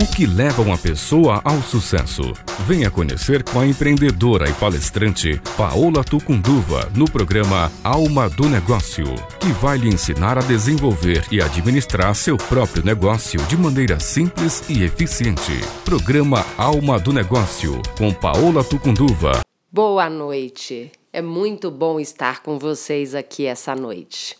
O que leva uma pessoa ao sucesso? Venha conhecer com a empreendedora e palestrante Paola Tucunduva no programa Alma do Negócio, que vai lhe ensinar a desenvolver e administrar seu próprio negócio de maneira simples e eficiente. Programa Alma do Negócio com Paola Tucunduva. Boa noite. É muito bom estar com vocês aqui essa noite.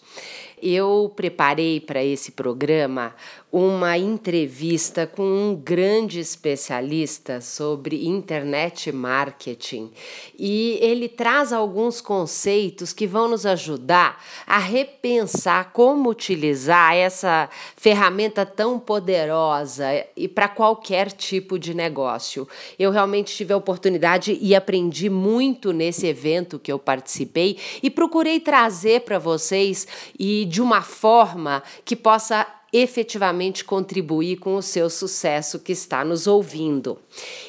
Eu preparei para esse programa uma entrevista com um grande especialista sobre internet marketing e ele traz alguns conceitos que vão nos ajudar a repensar como utilizar essa ferramenta tão poderosa e para qualquer tipo de negócio. Eu realmente tive a oportunidade e aprendi muito nesse evento que eu participei e procurei trazer para vocês e de uma forma que possa efetivamente contribuir com o seu sucesso que está nos ouvindo.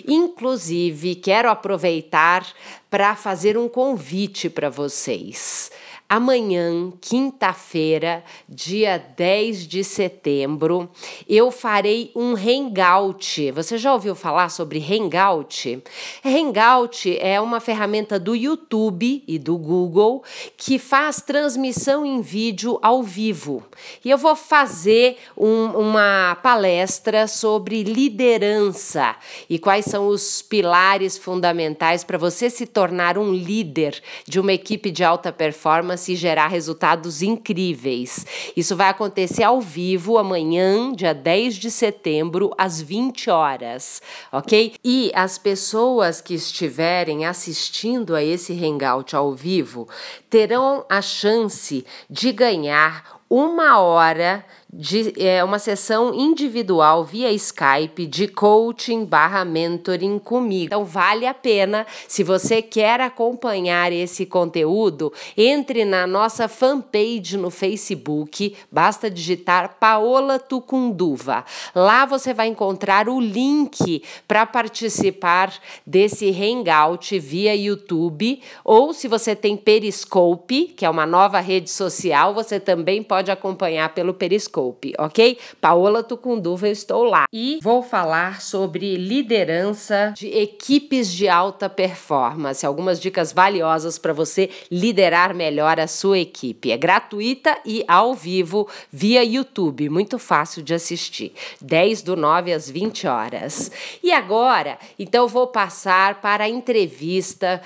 Inclusive, quero aproveitar para fazer um convite para vocês. Amanhã, quinta-feira, dia 10 de setembro, eu farei um hangout. Você já ouviu falar sobre hangout? Hangout é uma ferramenta do YouTube e do Google que faz transmissão em vídeo ao vivo. E eu vou fazer um, uma palestra sobre liderança e quais são os pilares fundamentais para você se tornar um líder de uma equipe de alta performance e gerar resultados incríveis. Isso vai acontecer ao vivo amanhã, dia 10 de setembro, às 20 horas, ok? E as pessoas que estiverem assistindo a esse hangout ao vivo terão a chance de ganhar uma hora de é, uma sessão individual via Skype de coaching barra mentoring comigo. Então vale a pena, se você quer acompanhar esse conteúdo, entre na nossa fanpage no Facebook, basta digitar Paola Tucunduva. Lá você vai encontrar o link para participar desse hangout via YouTube, ou se você tem Periscope, que é uma nova rede social, você também pode acompanhar pelo Periscope ok? Paola Tucunduva, eu estou lá. E vou falar sobre liderança de equipes de alta performance. Algumas dicas valiosas para você liderar melhor a sua equipe. É gratuita e ao vivo via YouTube. Muito fácil de assistir. 10 do 9 às 20 horas. E agora, então, vou passar para a entrevista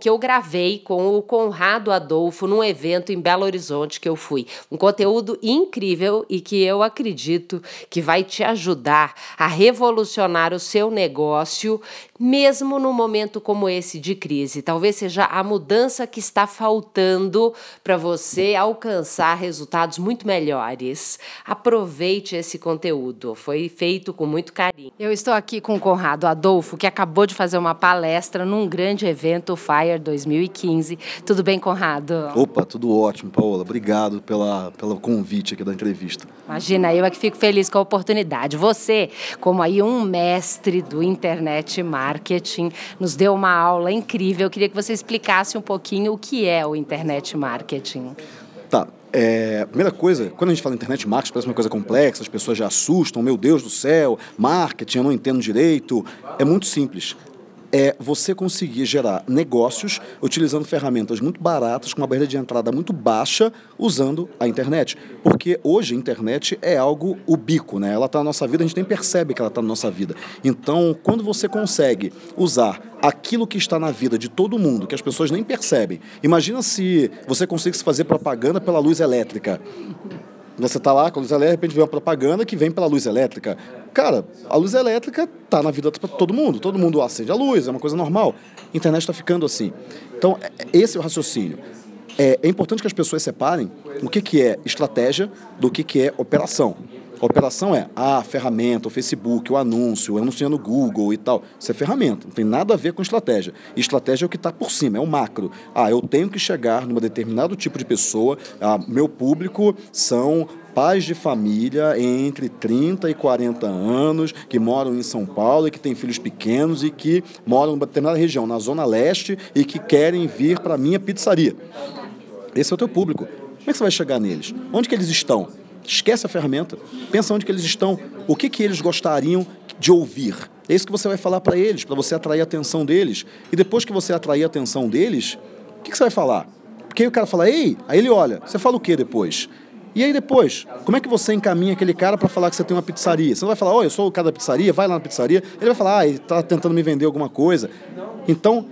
que eu gravei com o Conrado Adolfo num evento em Belo Horizonte que eu fui. Um conteúdo incrível e que eu acredito que vai te ajudar a revolucionar o seu negócio, mesmo num momento como esse de crise. Talvez seja a mudança que está faltando para você alcançar resultados muito melhores. Aproveite esse conteúdo, foi feito com muito carinho. Eu estou aqui com o Conrado Adolfo, que acabou de fazer uma palestra num grande evento, Fire 2015. Tudo bem, Conrado? Opa, tudo ótimo, Paola. Obrigado pela, pelo convite aqui da entrevista. Imagina, eu é que fico feliz com a oportunidade. Você, como aí um mestre do internet marketing, nos deu uma aula incrível. Eu queria que você explicasse um pouquinho o que é o internet marketing. Tá. É, primeira coisa, quando a gente fala internet marketing, parece uma coisa complexa, as pessoas já assustam, meu Deus do céu, marketing, eu não entendo direito. É muito simples é você conseguir gerar negócios utilizando ferramentas muito baratas, com uma barreira de entrada muito baixa, usando a internet. Porque hoje a internet é algo ubíquo, né? Ela está na nossa vida, a gente nem percebe que ela está na nossa vida. Então, quando você consegue usar aquilo que está na vida de todo mundo, que as pessoas nem percebem. Imagina se você conseguisse fazer propaganda pela luz elétrica. Você está lá com a luz elétrica, de repente vê uma propaganda que vem pela luz elétrica. Cara, a luz elétrica está na vida de todo mundo. Todo mundo acende a luz, é uma coisa normal. A internet está ficando assim. Então, é, esse é o raciocínio. É, é importante que as pessoas separem o que, que é estratégia do que, que é operação. A operação é a ferramenta, o Facebook, o anúncio, o anúncio no Google e tal. Isso é ferramenta, não tem nada a ver com estratégia. estratégia é o que está por cima, é o macro. Ah, eu tenho que chegar num determinado tipo de pessoa, ah, meu público são pais de família entre 30 e 40 anos que moram em São Paulo e que têm filhos pequenos e que moram em uma determinada região, na Zona Leste, e que querem vir para a minha pizzaria. Esse é o teu público. Como é que você vai chegar neles? Onde que eles estão? Esquece a ferramenta. Pensa onde que eles estão. O que, que eles gostariam de ouvir. É isso que você vai falar para eles, para você atrair a atenção deles. E depois que você atrair a atenção deles, o que, que você vai falar? Porque aí o cara fala, ei, aí ele olha, você fala o que depois? E aí depois, como é que você encaminha aquele cara para falar que você tem uma pizzaria? Você não vai falar, ó, oh, eu sou o cara da pizzaria, vai lá na pizzaria. Ele vai falar, ah, ele está tentando me vender alguma coisa. Então,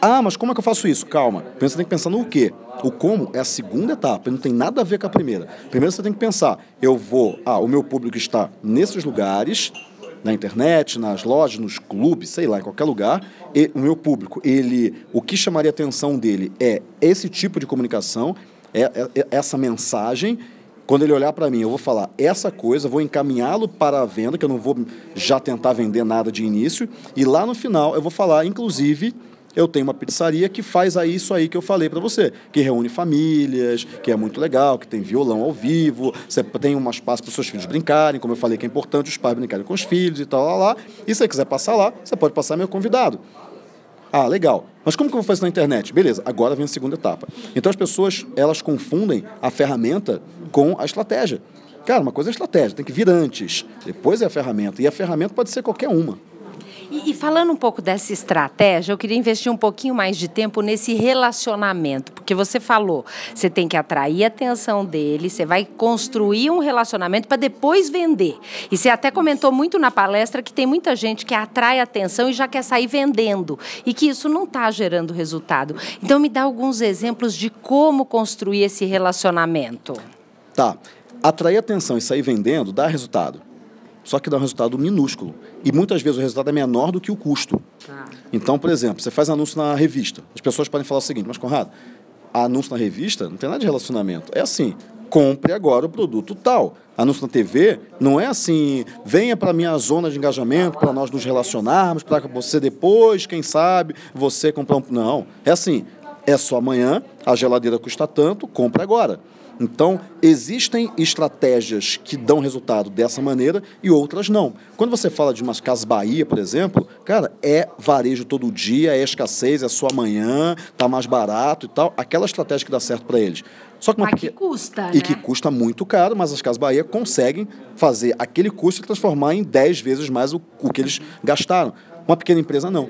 ah, mas como é que eu faço isso? Calma. Você tem que pensar no quê? O como é a segunda etapa, não tem nada a ver com a primeira. Primeiro você tem que pensar, eu vou, ah, o meu público está nesses lugares, na internet, nas lojas, nos clubes, sei lá, em qualquer lugar. E o meu público, ele, o que chamaria a atenção dele é esse tipo de comunicação, é, é, é essa mensagem. Quando ele olhar para mim, eu vou falar essa coisa, vou encaminhá-lo para a venda, que eu não vou já tentar vender nada de início, e lá no final eu vou falar, inclusive, eu tenho uma pizzaria que faz aí isso aí que eu falei para você, que reúne famílias, que é muito legal, que tem violão ao vivo, você tem um espaço para os seus filhos brincarem, como eu falei que é importante os pais brincarem com os filhos e tal, lá, lá. E se você quiser passar lá, você pode passar meu convidado. Ah, legal. Mas como que eu vou fazer na internet? Beleza, agora vem a segunda etapa. Então as pessoas, elas confundem a ferramenta com a estratégia. Cara, uma coisa é estratégia, tem que vir antes, depois é a ferramenta. E a ferramenta pode ser qualquer uma. E, e, falando um pouco dessa estratégia, eu queria investir um pouquinho mais de tempo nesse relacionamento, porque você falou, você tem que atrair a atenção dele, você vai construir um relacionamento para depois vender. E você até comentou muito na palestra que tem muita gente que atrai atenção e já quer sair vendendo, e que isso não está gerando resultado. Então, me dá alguns exemplos de como construir esse relacionamento. Tá. Atrair atenção e sair vendendo dá resultado só que dá um resultado minúsculo. E muitas vezes o resultado é menor do que o custo. Ah. Então, por exemplo, você faz anúncio na revista. As pessoas podem falar o seguinte, mas Conrado, anúncio na revista não tem nada de relacionamento. É assim, compre agora o produto tal. Anúncio na TV não é assim, venha para a minha zona de engajamento para nós nos relacionarmos, para você depois, quem sabe, você comprar um... Não, é assim, é só amanhã, a geladeira custa tanto, compre agora. Então, existem estratégias que dão resultado dessa maneira e outras não. Quando você fala de umas casas Bahia, por exemplo, cara, é varejo todo dia, é escassez, é só amanhã, tá mais barato e tal. Aquela estratégia que dá certo para eles. Só que, uma mas que custa, E né? que custa muito caro, mas as Casas Bahia conseguem fazer aquele custo e transformar em 10 vezes mais o, o que eles gastaram. Uma pequena empresa não.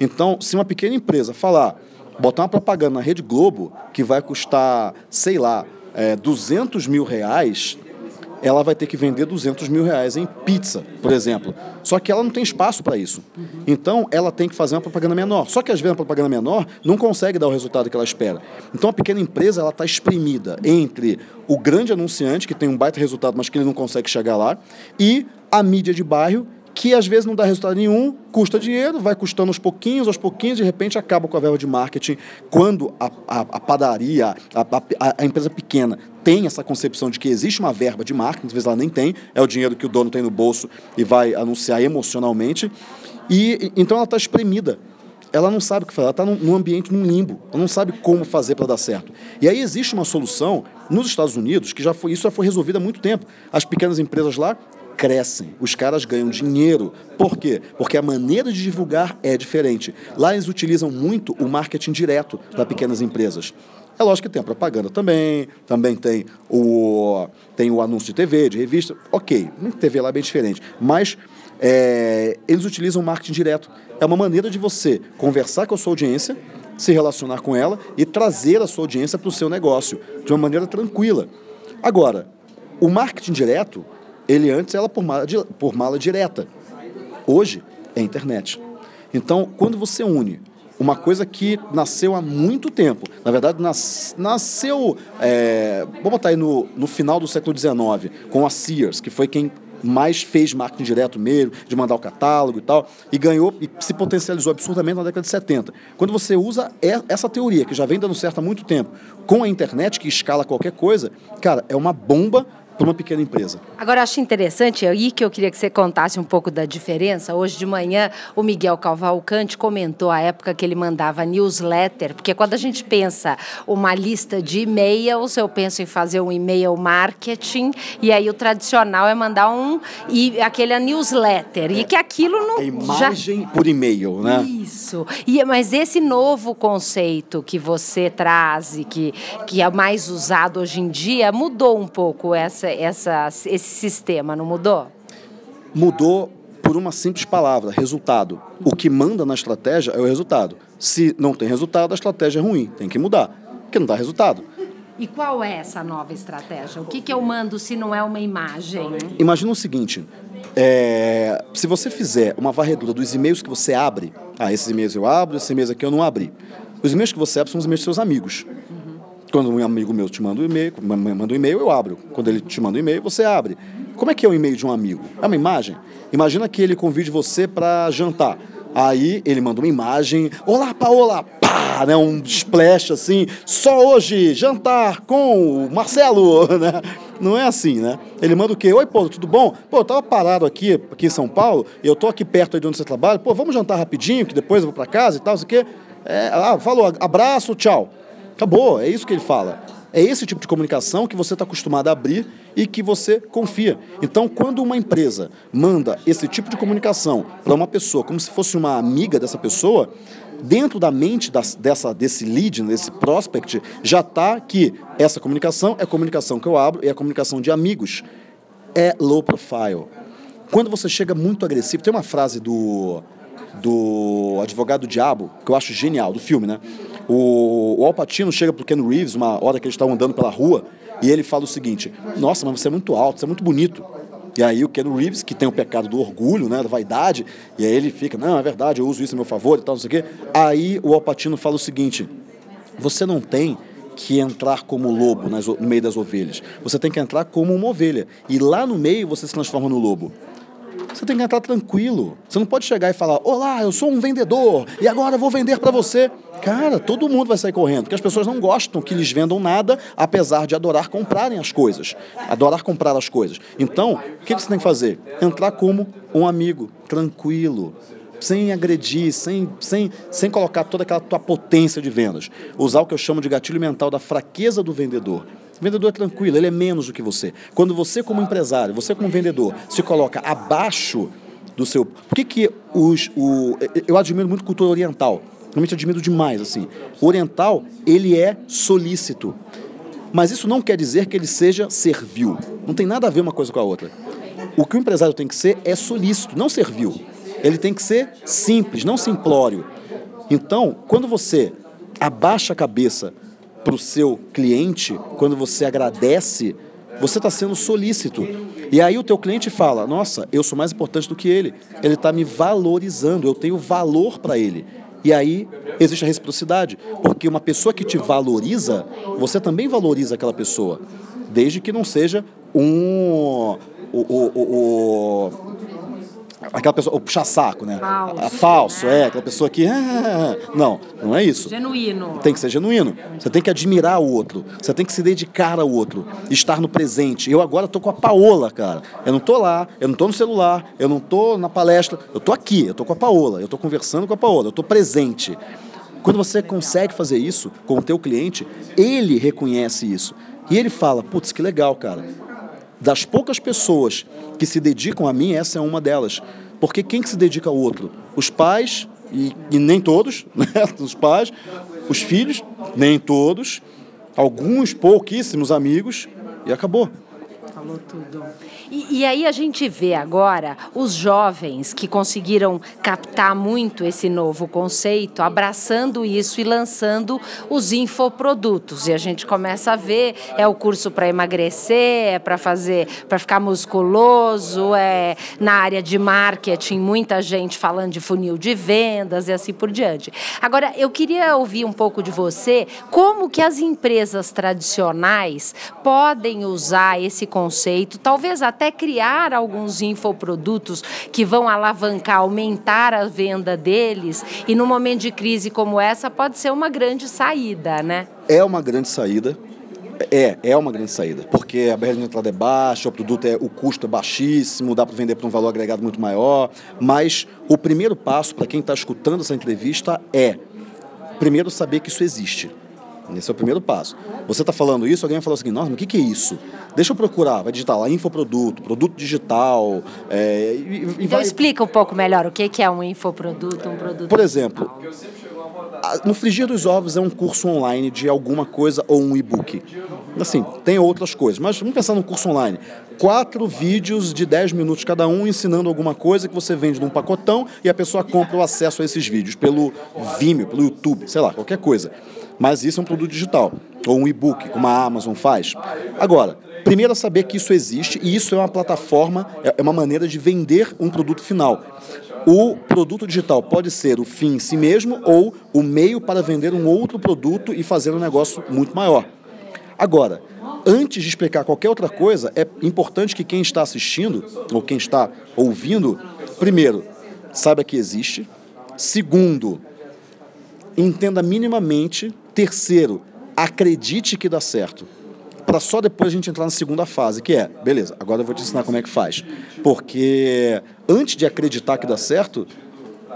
Então, se uma pequena empresa falar, botar uma propaganda na Rede Globo que vai custar, sei lá, é, 200 mil reais, ela vai ter que vender 200 mil reais em pizza, por exemplo. Só que ela não tem espaço para isso. Então, ela tem que fazer uma propaganda menor. Só que, às vezes, a propaganda menor não consegue dar o resultado que ela espera. Então, a pequena empresa ela está exprimida entre o grande anunciante, que tem um baita resultado, mas que ele não consegue chegar lá, e a mídia de bairro, que às vezes não dá resultado nenhum, custa dinheiro, vai custando aos pouquinhos, aos pouquinhos, de repente acaba com a verba de marketing. Quando a, a, a padaria, a, a, empresa pequena tem essa concepção de que existe uma verba de marketing, às vezes ela nem tem, é o dinheiro que o dono tem no bolso e vai anunciar emocionalmente, e então ela está espremida. Ela não sabe o que fazer, ela está num, num ambiente, num limbo, ela não sabe como fazer para dar certo. E aí existe uma solução nos Estados Unidos, que já foi, isso já foi resolvido há muito tempo. As pequenas empresas lá crescem, os caras ganham dinheiro. Por quê? Porque a maneira de divulgar é diferente. Lá eles utilizam muito o marketing direto para pequenas empresas. É lógico que tem a propaganda também, também tem o, tem o anúncio de TV, de revista. Ok, TV lá é bem diferente. Mas é, eles utilizam marketing direto. É uma maneira de você conversar com a sua audiência, se relacionar com ela e trazer a sua audiência para o seu negócio de uma maneira tranquila. Agora, o marketing direto ele antes era por mala, por mala direta. Hoje é internet. Então, quando você une uma coisa que nasceu há muito tempo, na verdade, nas, nasceu, é, vamos botar aí no, no final do século XIX, com a Sears, que foi quem mais fez marketing direto mesmo, de mandar o catálogo e tal, e ganhou e se potencializou absurdamente na década de 70. Quando você usa essa teoria, que já vem dando certo há muito tempo, com a internet, que escala qualquer coisa, cara, é uma bomba para uma pequena empresa. Agora, eu acho interessante aí que eu queria que você contasse um pouco da diferença. Hoje de manhã, o Miguel Cavalcante comentou a época que ele mandava newsletter, porque quando a gente pensa uma lista de e-mails, eu penso em fazer um e-mail marketing, e aí o tradicional é mandar um e aquele newsletter, e que aquilo não a imagem já... por e-mail, né? Isso. E mas esse novo conceito que você traz e que que é mais usado hoje em dia mudou um pouco essa essa, esse sistema, não mudou? Mudou por uma simples palavra, resultado. O que manda na estratégia é o resultado. Se não tem resultado, a estratégia é ruim, tem que mudar, porque não dá resultado. E qual é essa nova estratégia? O que, que eu mando se não é uma imagem? Imagina o seguinte: é, se você fizer uma varredura dos e-mails que você abre, ah, esses e-mails eu abro, esses e-mails aqui eu não abri. Os e-mails que você abre são os e-mails dos seus amigos. Uhum. Quando um amigo meu te manda um e-mail, manda um e-mail, eu abro. Quando ele te manda um e-mail, você abre. Como é que é o e-mail de um amigo? É uma imagem. Imagina que ele convide você para jantar. Aí ele manda uma imagem, olá Paola, pá, né, um splash assim, só hoje jantar com o Marcelo, né? Não é assim, né? Ele manda o quê? Oi, Paulo, tudo bom? Pô, eu tava parado aqui, aqui em São Paulo, e eu tô aqui perto de onde você trabalha, pô, vamos jantar rapidinho, que depois eu vou para casa e tal, isso aqui. É, ah, falou, abraço, tchau. Acabou, é isso que ele fala. É esse tipo de comunicação que você está acostumado a abrir e que você confia. Então, quando uma empresa manda esse tipo de comunicação para uma pessoa, como se fosse uma amiga dessa pessoa, dentro da mente das, dessa, desse lead, desse prospect, já está que essa comunicação é a comunicação que eu abro, é a comunicação de amigos. É low profile. Quando você chega muito agressivo, tem uma frase do, do Advogado do Diabo, que eu acho genial, do filme, né? O, o Al chega pro Ken Reeves, uma hora que eles estavam andando pela rua, e ele fala o seguinte: Nossa, mas você é muito alto, você é muito bonito. E aí o Ken Reeves, que tem o pecado do orgulho, né, da vaidade, e aí ele fica, não, é verdade, eu uso isso a meu favor e tal, não sei o quê. Aí o Alpatino fala o seguinte, você não tem que entrar como lobo nas, no meio das ovelhas. Você tem que entrar como uma ovelha. E lá no meio você se transforma no lobo. Você tem que entrar tranquilo. Você não pode chegar e falar: Olá, eu sou um vendedor e agora vou vender para você. Cara, todo mundo vai sair correndo, porque as pessoas não gostam que lhes vendam nada, apesar de adorar comprarem as coisas, adorar comprar as coisas. Então, o que você tem que fazer? Entrar como um amigo, tranquilo, sem agredir, sem, sem, sem colocar toda aquela tua potência de vendas. Usar o que eu chamo de gatilho mental da fraqueza do vendedor. Vendedor é tranquilo, ele é menos do que você. Quando você, como empresário, você, como vendedor, se coloca abaixo do seu. Por que, que os. O... Eu admiro muito cultura oriental. Realmente admiro demais, assim. O oriental, ele é solícito. Mas isso não quer dizer que ele seja servil. Não tem nada a ver uma coisa com a outra. O que o empresário tem que ser é solícito, não servil. Ele tem que ser simples, não simplório. Então, quando você abaixa a cabeça para o seu cliente, quando você agradece, você está sendo solícito. E aí o teu cliente fala: Nossa, eu sou mais importante do que ele. Ele está me valorizando, eu tenho valor para ele. E aí existe a reciprocidade, porque uma pessoa que te valoriza, você também valoriza aquela pessoa, desde que não seja um o, o, o, aquela pessoa, o puxa-saco, né? Falso. A, falso, é, aquela pessoa que. Ah, não, não é isso. Genuíno. Tem que ser genuíno. Você tem que admirar o outro. Você tem que se dedicar ao outro. Estar no presente. Eu agora tô com a Paola, cara. Eu não tô lá, eu não tô no celular, eu não tô na palestra. Eu tô aqui, eu tô com a Paola, eu tô conversando com a Paola, eu tô presente. Quando você consegue fazer isso com o teu cliente, ele reconhece isso. E ele fala, putz, que legal, cara das poucas pessoas que se dedicam a mim, essa é uma delas. Porque quem que se dedica ao outro? Os pais, e, e nem todos, né? os pais, os filhos, nem todos, alguns pouquíssimos amigos, e acabou. Falou tudo. E, e, aí a gente vê agora os jovens que conseguiram captar muito esse novo conceito, abraçando isso e lançando os infoprodutos. E a gente começa a ver, é o curso para emagrecer, é para fazer, para ficar musculoso, é na área de marketing, muita gente falando de funil de vendas e assim por diante. Agora, eu queria ouvir um pouco de você, como que as empresas tradicionais podem usar esse conceito, talvez até criar alguns infoprodutos que vão alavancar, aumentar a venda deles. E num momento de crise como essa, pode ser uma grande saída, né? É uma grande saída. É, é uma grande saída, porque a barreira de entrada é baixa, o produto é, o custo é baixíssimo, dá para vender por um valor agregado muito maior. Mas o primeiro passo para quem está escutando essa entrevista é primeiro saber que isso existe. Esse é o primeiro passo. Você está falando isso, alguém vai falar assim, nossa, mas o que, que é isso? Deixa eu procurar, vai digitar lá infoproduto, produto digital. É, e, e então vai... explica um pouco melhor o que, que é um infoproduto, um produto Por exemplo, no frigir dos ovos é um curso online de alguma coisa ou um e-book. Assim, tem outras coisas, mas vamos pensar num curso online. Quatro vídeos de 10 minutos cada um ensinando alguma coisa que você vende num pacotão e a pessoa compra o acesso a esses vídeos pelo Vimeo, pelo YouTube, sei lá, qualquer coisa. Mas isso é um produto digital, ou um e-book, como a Amazon faz. Agora, primeiro é saber que isso existe e isso é uma plataforma, é, é uma maneira de vender um produto final. O produto digital pode ser o fim em si mesmo ou o meio para vender um outro produto e fazer um negócio muito maior. Agora, antes de explicar qualquer outra coisa, é importante que quem está assistindo ou quem está ouvindo, primeiro, saiba que existe. Segundo, entenda minimamente. Terceiro, acredite que dá certo para só depois a gente entrar na segunda fase, que é, beleza, agora eu vou te ensinar como é que faz. Porque antes de acreditar que dá certo,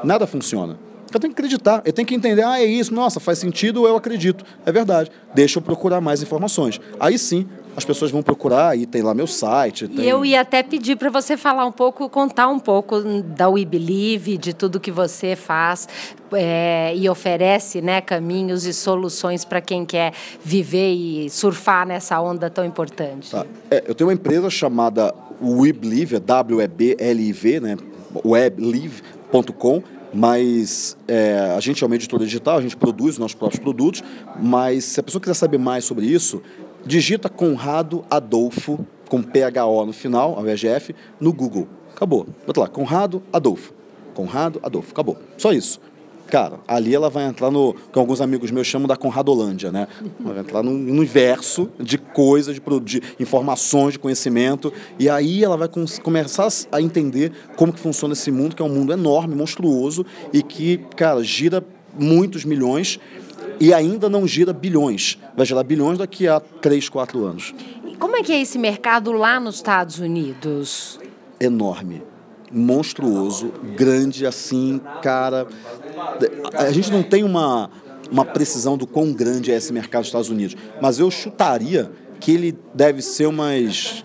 nada funciona. Eu tenho que acreditar, eu tenho que entender, ah, é isso, nossa, faz sentido, eu acredito. É verdade. Deixa eu procurar mais informações. Aí sim, as pessoas vão procurar e tem lá meu site. Tem... E eu ia até pedir para você falar um pouco, contar um pouco da We Believe, de tudo que você faz é, e oferece né, caminhos e soluções para quem quer viver e surfar nessa onda tão importante. Tá. É, eu tenho uma empresa chamada We Believe, é W-E-B-L-I-V, né, weblive.com mas é, a gente é uma editora digital, a gente produz nossos próprios produtos, mas se a pessoa quiser saber mais sobre isso, digita Conrado Adolfo, com PHO no final, ao invés de F, no Google. Acabou. Bota lá, Conrado Adolfo. Conrado Adolfo. Acabou. Só isso. Cara, ali ela vai entrar no que alguns amigos meus chamam da Conradolândia, né? Vai entrar no universo de coisas, de, de informações, de conhecimento, e aí ela vai começar a entender como que funciona esse mundo, que é um mundo enorme, monstruoso, e que, cara, gira muitos milhões e ainda não gira bilhões. Vai girar bilhões daqui a 3, 4 anos. E como é que é esse mercado lá nos Estados Unidos? Enorme. Monstruoso, grande assim, cara. A gente não tem uma, uma precisão do quão grande é esse mercado dos Estados Unidos, mas eu chutaria que ele deve ser umas,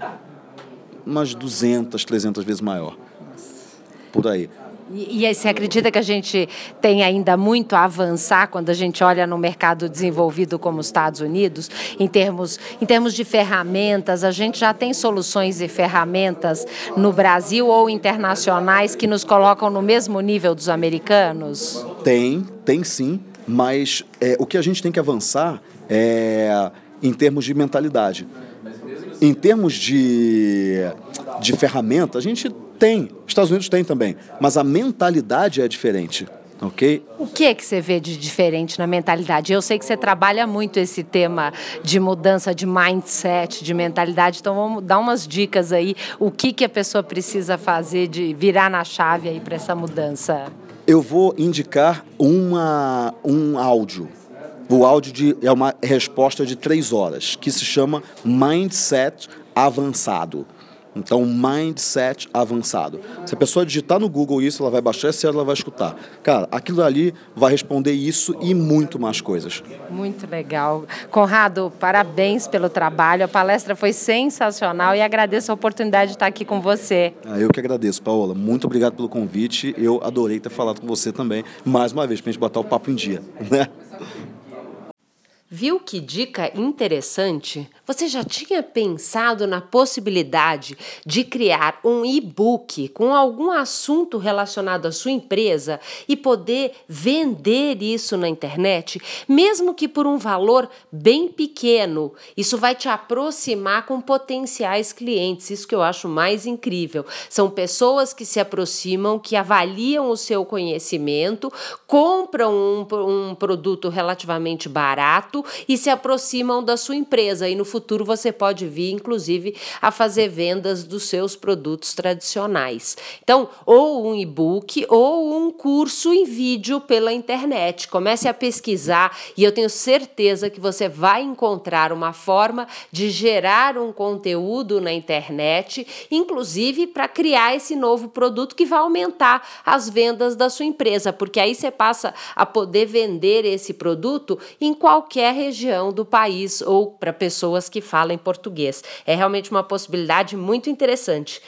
umas 200, 300 vezes maior. Por aí. E, e você acredita que a gente tem ainda muito a avançar quando a gente olha no mercado desenvolvido como os Estados Unidos, em termos, em termos de ferramentas? A gente já tem soluções e ferramentas no Brasil ou internacionais que nos colocam no mesmo nível dos americanos? Tem, tem sim, mas é, o que a gente tem que avançar é em termos de mentalidade. Em termos de, de ferramenta, a gente tem, Estados Unidos tem também, mas a mentalidade é diferente. Ok? O que é que você vê de diferente na mentalidade? Eu sei que você trabalha muito esse tema de mudança de mindset, de mentalidade, então vamos dar umas dicas aí. O que, que a pessoa precisa fazer de virar na chave aí para essa mudança? Eu vou indicar uma, um áudio. O áudio de, é uma resposta de três horas, que se chama Mindset Avançado. Então, mindset avançado. Se a pessoa digitar no Google isso, ela vai baixar esse ela vai escutar. Cara, aquilo ali vai responder isso e muito mais coisas. Muito legal. Conrado, parabéns pelo trabalho. A palestra foi sensacional e agradeço a oportunidade de estar aqui com você. Ah, eu que agradeço, Paola. Muito obrigado pelo convite. Eu adorei ter falado com você também, mais uma vez, para a gente botar o papo em dia. Né? Viu que dica interessante? Você já tinha pensado na possibilidade de criar um e-book com algum assunto relacionado à sua empresa e poder vender isso na internet, mesmo que por um valor bem pequeno? Isso vai te aproximar com potenciais clientes. Isso que eu acho mais incrível. São pessoas que se aproximam, que avaliam o seu conhecimento, compram um, um produto relativamente barato e se aproximam da sua empresa. E no futuro você pode vir, inclusive, a fazer vendas dos seus produtos tradicionais. Então, ou um e-book ou um curso em vídeo pela internet. Comece a pesquisar e eu tenho certeza que você vai encontrar uma forma de gerar um conteúdo na internet, inclusive para criar esse novo produto que vai aumentar as vendas da sua empresa, porque aí você passa a poder vender esse produto em qualquer região do país ou para pessoas que falam português. É realmente uma possibilidade muito interessante.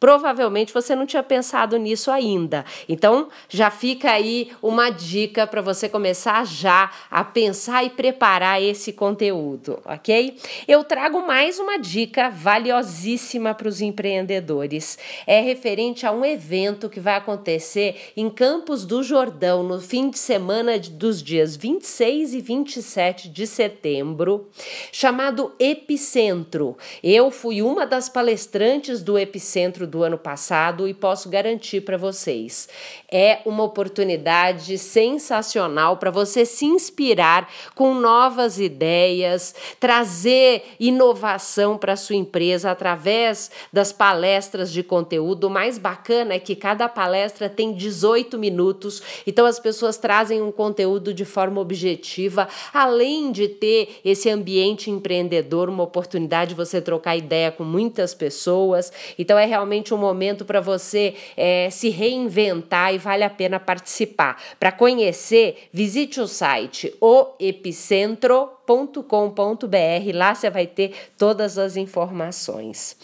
Provavelmente você não tinha pensado nisso ainda. Então, já fica aí uma dica para você começar já a pensar e preparar esse conteúdo, ok? Eu trago mais uma dica valiosíssima para os empreendedores. É referente a um evento que vai acontecer em Campos do Jordão no fim de semana dos dias 26 e 27 de setembro, chamado Epicentro. Eu fui uma das palestrantes do Epicentro do ano passado e posso garantir para vocês, é uma oportunidade sensacional para você se inspirar com novas ideias, trazer inovação para sua empresa através das palestras de conteúdo. O mais bacana é que cada palestra tem 18 minutos, então as pessoas trazem um conteúdo de forma objetiva, além de ter esse ambiente empreendedor, uma oportunidade de você trocar ideia com muitas pessoas. Então é realmente um momento para você é, se reinventar e vale a pena participar. Para conhecer, visite o site oepicentro.com.br. Lá você vai ter todas as informações.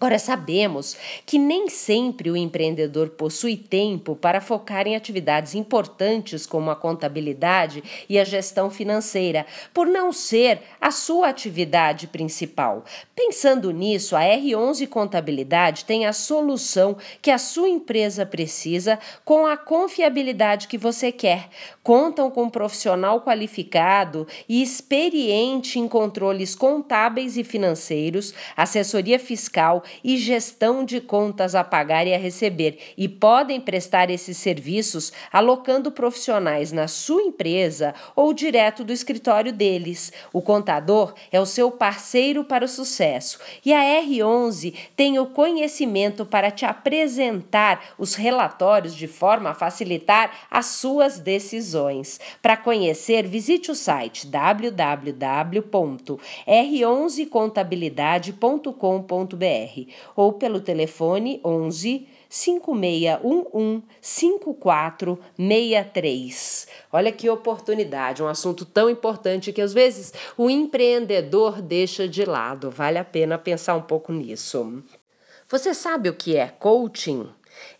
Agora, sabemos que nem sempre o empreendedor possui tempo para focar em atividades importantes como a contabilidade e a gestão financeira, por não ser a sua atividade principal. Pensando nisso, a R11 Contabilidade tem a solução que a sua empresa precisa com a confiabilidade que você quer. Contam com um profissional qualificado e experiente em controles contábeis e financeiros, assessoria fiscal e gestão de contas a pagar e a receber e podem prestar esses serviços alocando profissionais na sua empresa ou direto do escritório deles. O contador é o seu parceiro para o sucesso e a R11 tem o conhecimento para te apresentar os relatórios de forma a facilitar as suas decisões. Para conhecer, visite o site www.r11contabilidade.com.br ou pelo telefone 11 5611 5463. Olha que oportunidade, um assunto tão importante que às vezes o empreendedor deixa de lado. Vale a pena pensar um pouco nisso. Você sabe o que é coaching?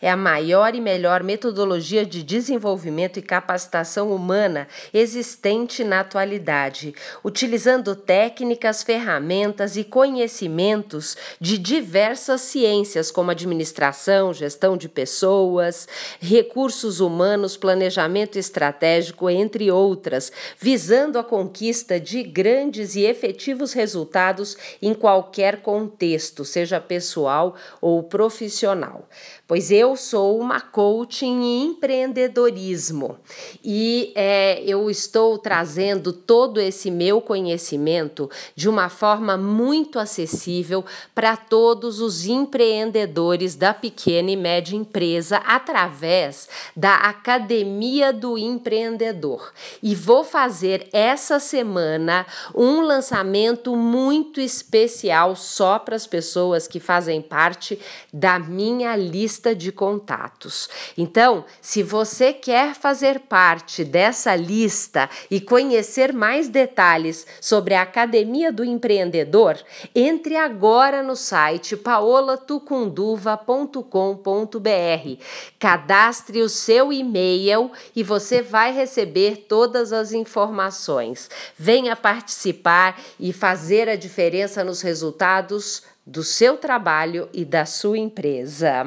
É a maior e melhor metodologia de desenvolvimento e capacitação humana existente na atualidade, utilizando técnicas, ferramentas e conhecimentos de diversas ciências, como administração, gestão de pessoas, recursos humanos, planejamento estratégico, entre outras, visando a conquista de grandes e efetivos resultados em qualquer contexto, seja pessoal ou profissional pois eu sou uma coach em empreendedorismo e é, eu estou trazendo todo esse meu conhecimento de uma forma muito acessível para todos os empreendedores da pequena e média empresa através da Academia do Empreendedor. E vou fazer essa semana um lançamento muito especial só para as pessoas que fazem parte da minha lista lista de contatos. Então, se você quer fazer parte dessa lista e conhecer mais detalhes sobre a Academia do Empreendedor, entre agora no site paolatucunduva.com.br. Cadastre o seu e-mail e você vai receber todas as informações. Venha participar e fazer a diferença nos resultados do seu trabalho e da sua empresa.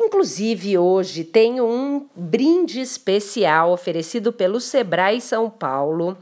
Inclusive, hoje tenho um brinde especial oferecido pelo Sebrae São Paulo,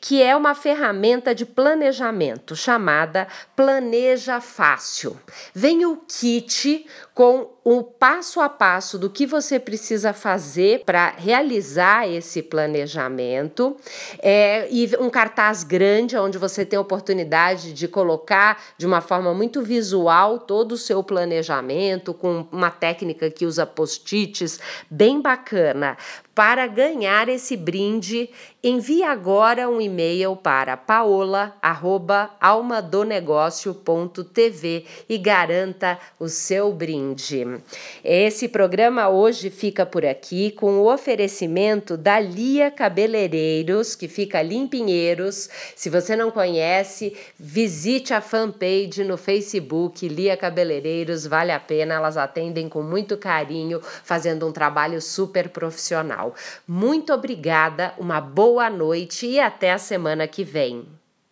que é uma ferramenta de planejamento chamada Planeja Fácil. Vem o kit com o passo a passo do que você precisa fazer para realizar esse planejamento é, e um cartaz grande onde você tem a oportunidade de colocar de uma forma muito visual todo o seu planejamento com uma técnica que usa post-its bem bacana. Para ganhar esse brinde, envie agora um e-mail para paola@almadonegócio.tv e garanta o seu brinde. Esse programa hoje fica por aqui com o oferecimento da Lia Cabeleireiros, que fica ali em Pinheiros. Se você não conhece, visite a fanpage no Facebook Lia Cabeleireiros, vale a pena, elas atendem com muito carinho, fazendo um trabalho super profissional. Muito obrigada, uma boa noite e até a semana que vem.